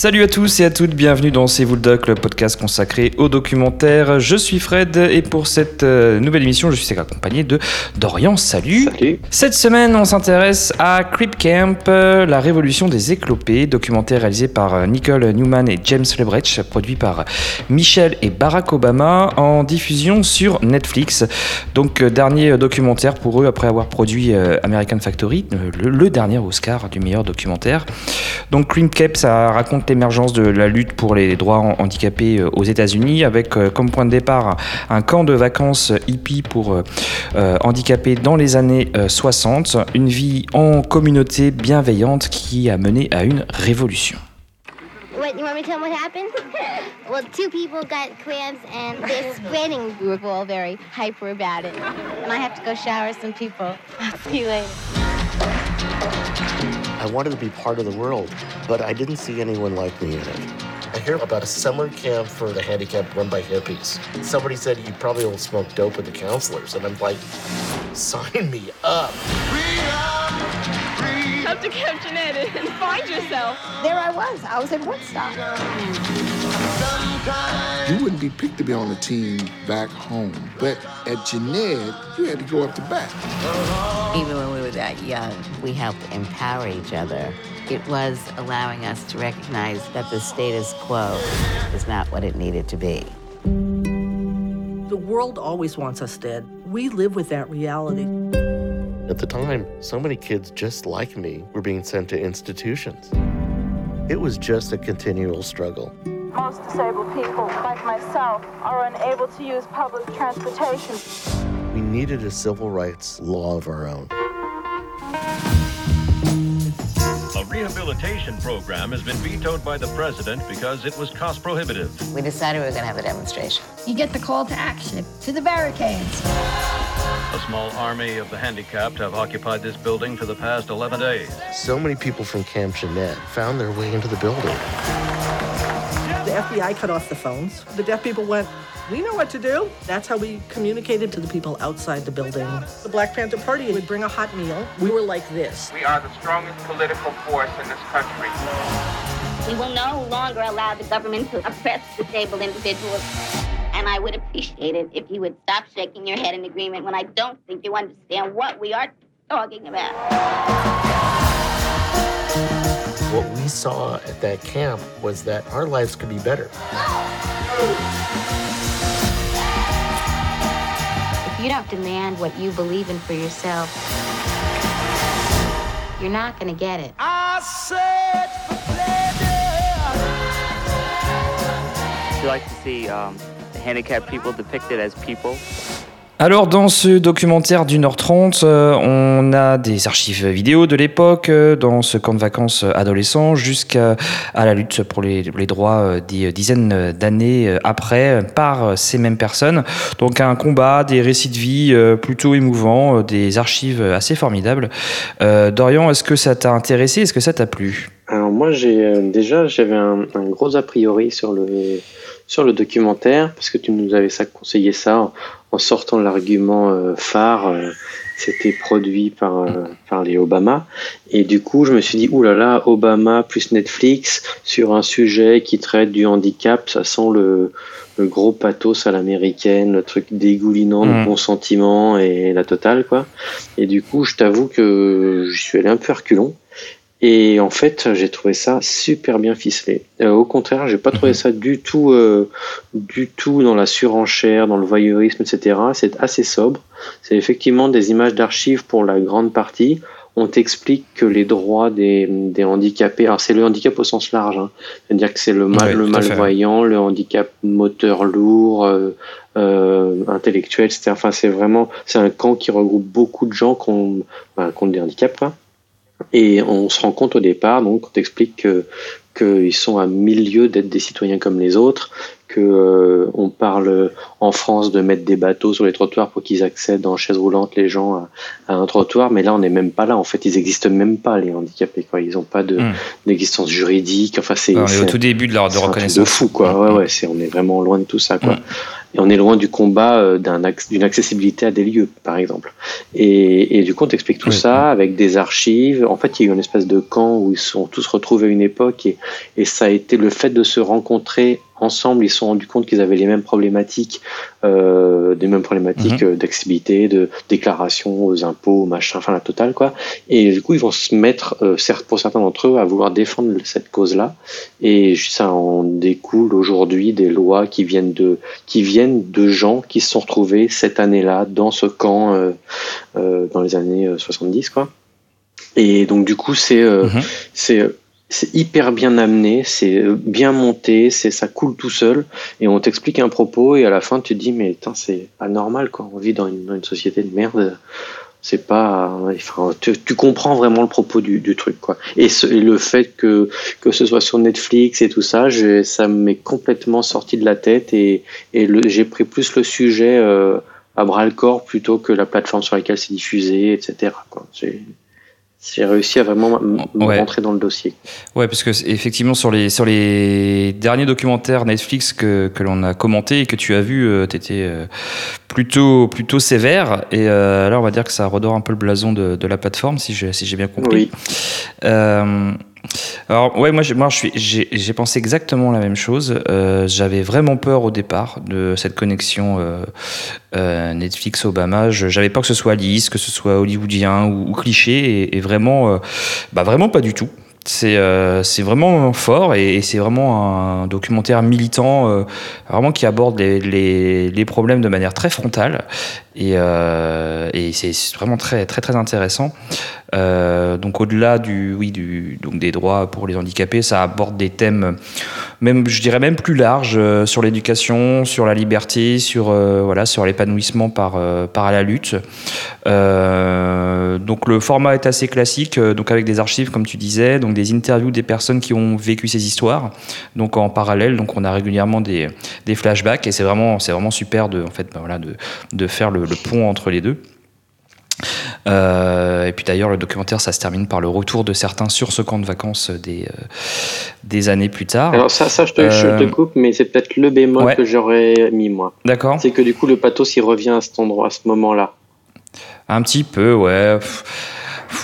Salut à tous et à toutes, bienvenue dans C'est vous le doc, le podcast consacré au documentaire. Je suis Fred et pour cette euh, nouvelle émission, je suis accompagné de Dorian. Salut. Salut. Cette semaine, on s'intéresse à Creep Camp, euh, la révolution des éclopés, documentaire réalisé par euh, Nicole Newman et James Lebrecht, produit par Michel et Barack Obama, en diffusion sur Netflix. Donc, dernier documentaire pour eux après avoir produit American Factory, le, le dernier Oscar du meilleur documentaire. Donc, Creep Camp, ça raconte l'émergence de la lutte pour les droits handicapés euh, aux États-Unis, avec euh, comme point de départ un camp de vacances hippie pour euh, handicapés dans les années 60, une vie en communauté bienveillante qui a mené à une révolution. What, you want me to tell them what happened? well, two people got cramps and they're spreading. We were all very hyper about it. And I have to go shower some people. I'll see you later. I wanted to be part of the world, but I didn't see anyone like me in it. I hear about a summer camp for the handicapped run by hippies. Somebody said you probably will smoke dope with the counselors, and I'm like, sign me up. Have to Camp Jeanette and find yourself. There I was. I was in Woodstock. You wouldn't be picked to be on the team back home, but at Jeanette, you had to go up the back. Even when we were that young, we helped empower each other. It was allowing us to recognize that the status quo is not what it needed to be. The world always wants us dead. We live with that reality. At the time, so many kids just like me were being sent to institutions. It was just a continual struggle. Most disabled people, like myself, are unable to use public transportation. We needed a civil rights law of our own. A rehabilitation program has been vetoed by the president because it was cost prohibitive. We decided we were going to have a demonstration. You get the call to action, to the barricades. A small army of the handicapped have occupied this building for the past 11 days. So many people from Camp Jeanette found their way into the building. The FBI cut off the phones. The deaf people went, we know what to do. That's how we communicated to the people outside the building. The Black Panther Party would bring a hot meal. We were like this. We are the strongest political force in this country. We will no longer allow the government to oppress disabled individuals. And I would appreciate it if you would stop shaking your head in agreement when I don't think you understand what we are talking about. What we saw at that camp was that our lives could be better. If you don't demand what you believe in for yourself, you're not going to get it. I said for You like to see um, the handicapped people depicted as people. Alors dans ce documentaire d'une heure trente, euh, on a des archives vidéo de l'époque euh, dans ce camp de vacances adolescent jusqu'à la lutte pour les, droits euh, des dizaines d'années après par ces mêmes personnes. Donc un combat, des récits de vie plutôt émouvants, des archives assez formidables. Dorian, est-ce que ça t'a intéressé? Est-ce que ça t'a plu? Alors moi j'ai déjà j'avais un, gros a priori sur le sur le documentaire parce que tu nous avais ça conseillé ça en sortant l'argument euh, phare, euh, c'était produit par, euh, par les Obama. Et du coup, je me suis dit, oulala, là là, Obama plus Netflix sur un sujet qui traite du handicap, ça sent le, le gros pathos à l'américaine, le truc dégoulinant de mmh. bons sentiments et la totale, quoi. Et du coup, je t'avoue que je suis allé un peu reculon. Et en fait, j'ai trouvé ça super bien ficelé. Euh, au contraire, j'ai pas trouvé mhm. ça du tout, euh, du tout dans la surenchère, dans le voyeurisme, etc. C'est assez sobre. C'est effectivement des images d'archives pour la grande partie. On t'explique que les droits des, des handicapés, alors c'est le handicap au sens large, hein. c'est-à-dire que c'est le, mal, le malvoyant, le handicap moteur lourd, euh, euh, intellectuel, etc. Enfin, c'est vraiment, c'est un camp qui regroupe beaucoup de gens qui ont, ben, qui ont des handicaps. Et on se rend compte au départ, donc on t'explique qu'ils sont à mille lieues d'être des citoyens comme les autres, que euh, on parle en France de mettre des bateaux sur les trottoirs pour qu'ils accèdent en chaise roulante les gens à, à un trottoir, mais là on n'est même pas là. En fait, ils existent même pas les handicapés. Quoi. Ils n'ont pas de Mm. d'existence juridique. Enfin, c'est est au tout début de leur de reconnaissance. de fou quoi. Ouais ouais, c'est on est vraiment loin de tout ça quoi. Mm. Et on est loin du combat euh, d'une accessibilité à des lieux par exemple. Et, et du coup on t'explique tout Oui. ça avec des archives. En fait il y a eu une espèce de camp où ils se sont tous retrouvés à une époque et, et ça a été le fait de se rencontrer ensemble. Ils se sont rendus compte qu'ils avaient les mêmes problématiques, euh, des mêmes problématiques Mhm. euh, d'accessibilité, de déclaration aux impôts, machin, enfin la totale quoi. Et du coup, ils vont se mettre, euh, certes pour certains d'entre eux, à vouloir défendre cette cause-là. Et ça en découle aujourd'hui des lois qui viennent de qui viennent de gens qui se sont retrouvés cette année-là dans ce camp euh, euh, dans les années euh, 70 quoi. Et donc du coup, c'est euh, Mhm. c'est c'est hyper bien amené, c'est euh, bien monté, c'est ça coule tout seul et on t'explique un propos et à la fin tu te dis mais c'est anormal quoi, on vit dans une, dans une société de merde. C'est pas, enfin, tu, tu comprends vraiment le propos du, du truc quoi. Et, ce- et le fait que que ce soit sur Netflix et tout ça, je, ça m'est complètement sorti de la tête et et j'ai pris plus le sujet euh, à bras le corps plutôt que la plateforme sur laquelle c'est diffusé, etc. Quoi. J'ai réussi à vraiment Ouais. rentrer dans le dossier. Ouais, parce que effectivement sur les sur les derniers documentaires Netflix que, que l'on a commenté et que tu as vu, euh, t'étais euh, plutôt plutôt sévère et euh, là on va dire que ça redore un peu le blason de, de la plateforme si j'ai si j'ai bien compris. Oui. Alors ouais, moi j'ai pensé exactement la même chose. Euh, J'avais vraiment peur au départ de cette connexion euh, euh, Netflix Obama. J'avais peur que ce soit lisse, que ce soit hollywoodien ou, cliché et, vraiment bah vraiment pas du tout. C'est euh, vraiment fort et, et c'est vraiment un documentaire militant, euh, vraiment qui aborde les, les, les problèmes de manière très frontale et, euh, et c'est vraiment très très très intéressant. Euh, donc au-delà du oui du donc des droits pour les handicapés, ça aborde des thèmes même je dirais même plus larges euh, sur l'éducation, sur la liberté, sur euh, voilà sur l'épanouissement par euh, par la lutte. Euh, donc le format est assez classique, euh, donc avec des archives comme tu disais, donc des interviews des personnes qui ont vécu ces histoires. Donc en parallèle, donc on a régulièrement des, des flashbacks et c'est vraiment c'est vraiment super de en fait ben voilà de de faire le, le pont entre les deux. Euh, et puis d'ailleurs, le documentaire, ça se termine par le retour de certains sur ce camp de vacances des, euh, des années plus tard. Alors ça, ça je, te, je Euh, te coupe, mais c'est peut-être le bémol ouais. que j'aurais mis moi. D'accord. C'est que du coup le pathos il revient à cet endroit, à ce moment-là. Un petit peu, ouais.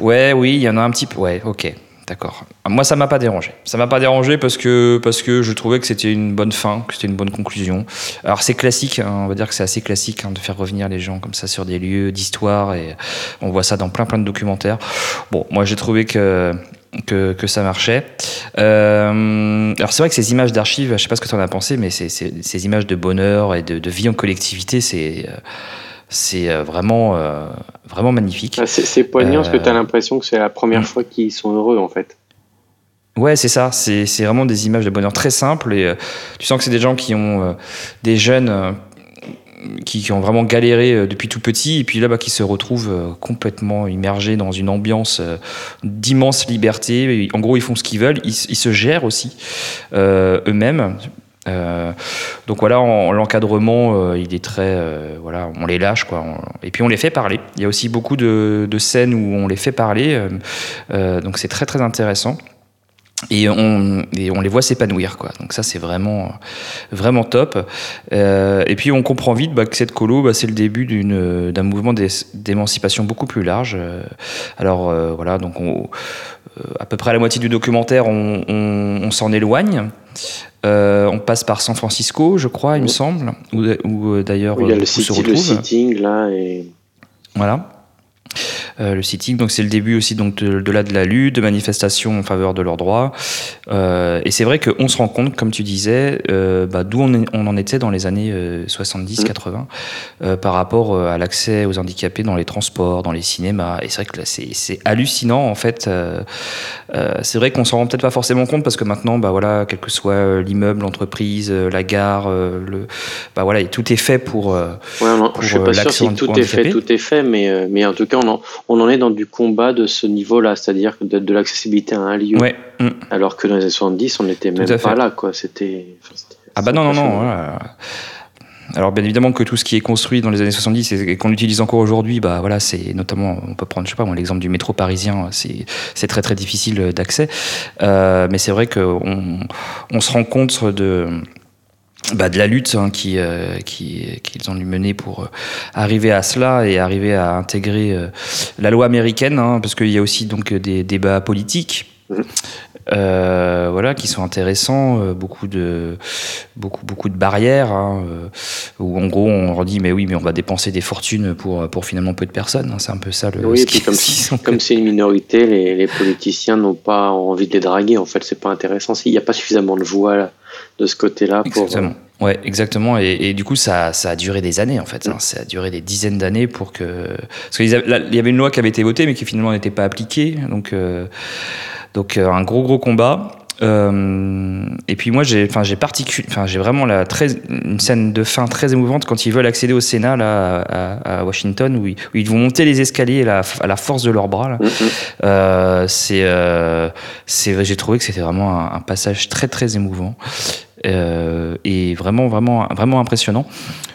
Ouais, oui, il y en a un petit peu. Ouais, ok. D'accord. Moi, ça m'a pas dérangé. Ça m'a pas dérangé parce que, parce que je trouvais que c'était une bonne fin, que c'était une bonne conclusion. Alors, c'est classique, hein, on va dire que c'est assez classique hein, de faire revenir les gens comme ça sur des lieux d'histoire et on voit ça dans plein plein de documentaires. Bon, moi, j'ai trouvé que, que, que ça marchait. Euh, alors, c'est vrai que ces images d'archives, je sais pas ce que tu en as pensé, mais c'est- ces images de bonheur et de, de vie en collectivité, c'est. Euh, c'est euh, vraiment, euh, vraiment magnifique. Ah, C'est poignant parce que Euh, tu as l'impression que c'est la première mm. fois qu'ils sont heureux en fait. Ouais, c'est ça. C'est c'est vraiment des images de bonheur très simples et euh, tu sens que c'est des gens qui ont euh, des jeunes euh, qui, qui ont vraiment galéré euh, depuis tout petit et puis là bah, qui se retrouvent euh, complètement immergés dans une ambiance euh, d'immense liberté. En gros, ils font ce qu'ils veulent, ils, se gèrent aussi euh, eux-mêmes. Euh, donc voilà, en- l'encadrement, euh, il est très, euh, voilà, on les lâche quoi. Et puis on les fait parler. Il y a aussi beaucoup de, scènes où on les fait parler, donc c'est très très intéressant. Et on, les voit s'épanouir, quoi. Donc ça, c'est vraiment, vraiment top. Et puis on comprend vite bah, que cette colo, bah, c'est le début d'un mouvement d'é- d'émancipation beaucoup plus large. Alors voilà, donc on, à peu près à la moitié du documentaire, on, on- on s'en éloigne. Euh, on passe par San Francisco, je crois, il me semble, où, où, euh, d'ailleurs il y a euh, le, beaucoup se sitting, le sitting là et Voilà. Euh, le sitting, donc c'est le début aussi donc de, de là de la lutte, de manifestations en faveur de leurs droits. Euh, et c'est vrai qu'on se rend compte, comme tu disais, euh, bah, d'où on, en était dans les années euh, 70-80 euh, par rapport à l'accès aux handicapés dans les transports, dans les cinémas. Et c'est vrai que là, c'est hallucinant en fait. C'est vrai qu'on s'en rend peut-être pas forcément compte parce que maintenant, bah voilà, quel que soit l'immeuble, l'entreprise, la gare, le, bah voilà, et tout est fait pour. Ouais, on en- pour, je suis pas sûr si tout est fait, tout est fait, mais, mais en tout cas, on en, on en est dans du combat de ce niveau-là, c'est-à-dire de, de l'accessibilité à un lieu. Ouais. Mm. Alors que dans les années 70, on n'était même pas là, quoi. C'était. Ah bah non, non, non. voilà. alors bien évidemment que tout ce qui est construit dans les années 70 et qu'on utilise encore aujourd'hui, bah voilà, c'est notamment, on peut prendre, je sais pas, l'exemple du métro parisien, c'est très très difficile d'accès. Euh, mais c'est vrai qu'on on se rend compte de bah, de la lutte hein, euh, qui, qu'ils ont dû mener pour euh, arriver à cela et arriver à intégrer euh, la loi américaine, hein, parce qu'il y a aussi donc des débats politiques. Mmh. Euh, voilà, qui sont intéressants, euh, beaucoup de beaucoup beaucoup de barrières hein, euh, où en gros on leur dit mais oui mais on va dépenser des fortunes pour pour finalement peu de personnes, hein, c'est un peu ça le. Oui, comme comme c'est une minorité, les, les politiciens n'ont pas envie de les draguer. En fait, c'est pas intéressant. Il n'y a pas suffisamment de voix là, de ce côté-là pour. Exactement. Ouais, exactement. Et, et, du coup, ça, ça a duré des années, en fait. Hein. Ça a duré des dizaines d'années pour que. Parce qu'il y avait une loi qui avait été votée, mais qui finalement n'était pas appliquée. Donc, euh, donc euh, un gros gros combat. Euh, et puis moi j'ai enfin j'ai enfin j'ai vraiment la très une scène de fin très émouvante quand ils veulent accéder au Sénat là à, Washington où ils, vont monter les escaliers à la, à la force de leurs bras euh, c'est c'est j'ai trouvé que c'était vraiment un, un, passage très très émouvant et vraiment vraiment vraiment impressionnant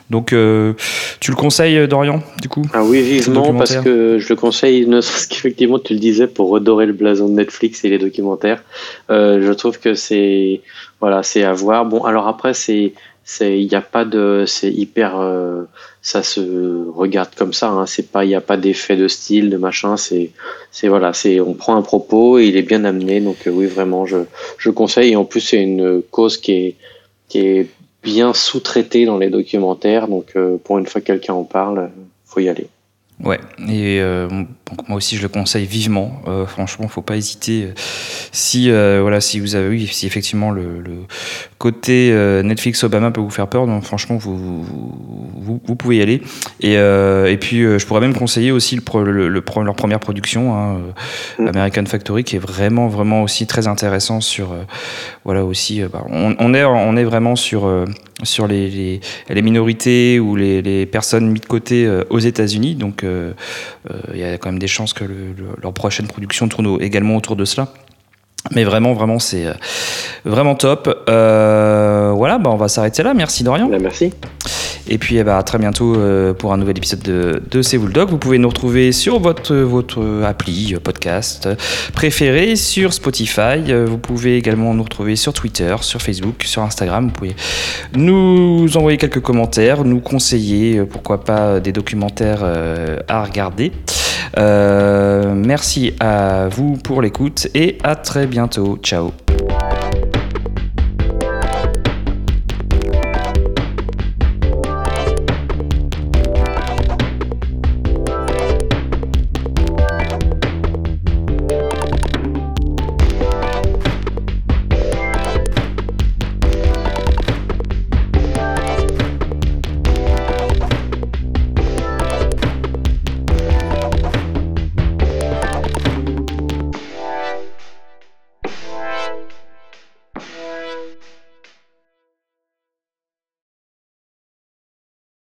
donc, euh, tu le conseilles, Dorian, du coup Ah oui, vivement, parce que je le conseille, ne serait-ce qu'effectivement, tu le disais, pour redorer le blason de Netflix et les documentaires. Euh, je trouve que c'est, voilà, c'est à voir. Bon, alors après, c'est, c'est, il n'y a pas de, c'est hyper, euh, ça se regarde comme ça. Hein, c'est pas, il n'y a pas d'effet de style, de machin. C'est, c'est voilà, c'est, on prend un propos et il est bien amené. Donc oui, vraiment, je, je conseille. Et en plus, c'est une cause qui est, qui est bien sous-traité dans les documentaires. Donc, euh, pour une fois que quelqu'un en parle, faut y aller. Ouais, et euh, moi aussi je le conseille vivement. Euh, franchement, faut pas hésiter. Si voilà, si vous avez, oui, si effectivement le, côté Netflix Obama peut vous faire peur, donc franchement vous vous, vous pouvez y aller. Et, et puis je pourrais même conseiller aussi le, le, leur première production, hein, mm. American Factory, qui est vraiment vraiment aussi très intéressant sur voilà aussi. Bah, on, on, est on est vraiment sur sur les, les, minorités ou les, les, personnes mises de côté euh, aux États-Unis. Donc, euh, euh, il y a quand même des chances que leur prochaine production tourne également autour de cela. Mais vraiment, vraiment, c'est vraiment top. voilà, bah, on va s'arrêter là. Merci Dorian. Bah, merci. Et puis eh ben, à très bientôt euh, pour un nouvel épisode de, de C'est vous le doc. Vous pouvez nous retrouver sur votre, votre appli euh, podcast préféré, sur Spotify. Euh, vous pouvez également nous retrouver sur Twitter, sur Facebook, sur Instagram. Vous pouvez nous envoyer quelques commentaires, nous conseiller, pourquoi pas, des documentaires à regarder. merci à vous pour l'écoute et à très bientôt. Ciao.